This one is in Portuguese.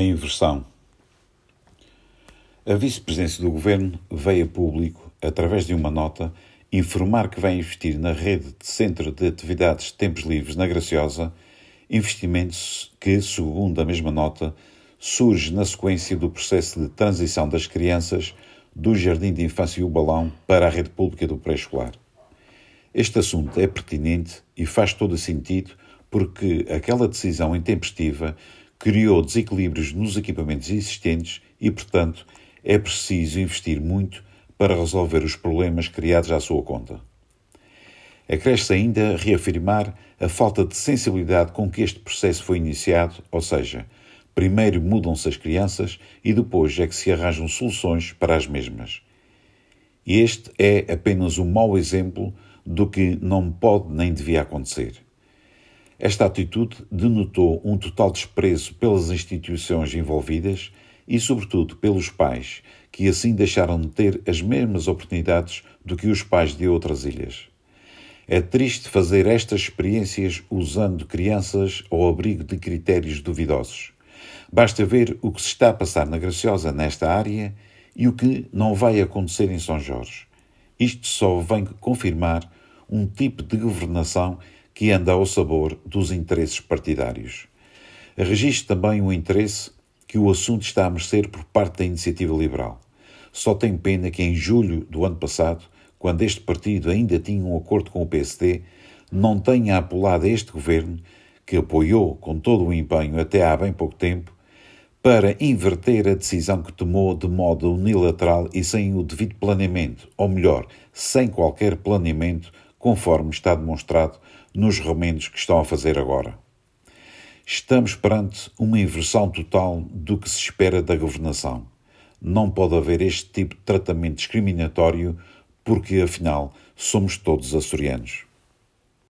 A inversão. A vice-presidência do governo veio a público, através de uma nota, informar que vai investir na rede de centro de atividades de tempos livres na Graciosa, investimentos que, segundo a mesma nota, surge na sequência do processo de transição das crianças do Jardim de Infância e o Balão para a rede pública do pré-escolar. Este assunto é pertinente e faz todo sentido porque aquela decisão intempestiva criou desequilíbrios nos equipamentos existentes e, portanto, é preciso investir muito para resolver os problemas criados à sua conta. Acresce ainda reafirmar a falta de sensibilidade com que este processo foi iniciado, ou seja, primeiro mudam-se as crianças e depois é que se arranjam soluções para as mesmas. Este é apenas um mau exemplo do que não pode nem devia acontecer. Esta atitude denotou um total desprezo pelas instituições envolvidas e, sobretudo, pelos pais, que assim deixaram de ter as mesmas oportunidades do que os pais de outras ilhas. É triste fazer estas experiências usando crianças ao abrigo de critérios duvidosos. Basta ver o que se está a passar na Graciosa nesta área e o que não vai acontecer em São Jorge. Isto só vem confirmar um tipo de governação que anda ao sabor dos interesses partidários. Registro também o interesse que o assunto está a merecer por parte da iniciativa liberal. Só tem pena que em julho do ano passado, quando este partido ainda tinha um acordo com o PSD, não tenha apelado a este governo, que apoiou com todo o empenho até há bem pouco tempo, para inverter a decisão que tomou de modo unilateral e sem o devido planeamento, ou melhor, sem qualquer planeamento, conforme está demonstrado nos remendos que estão a fazer agora. Estamos perante uma inversão total do que se espera da governação. Não pode haver este tipo de tratamento discriminatório, porque afinal somos todos açorianos.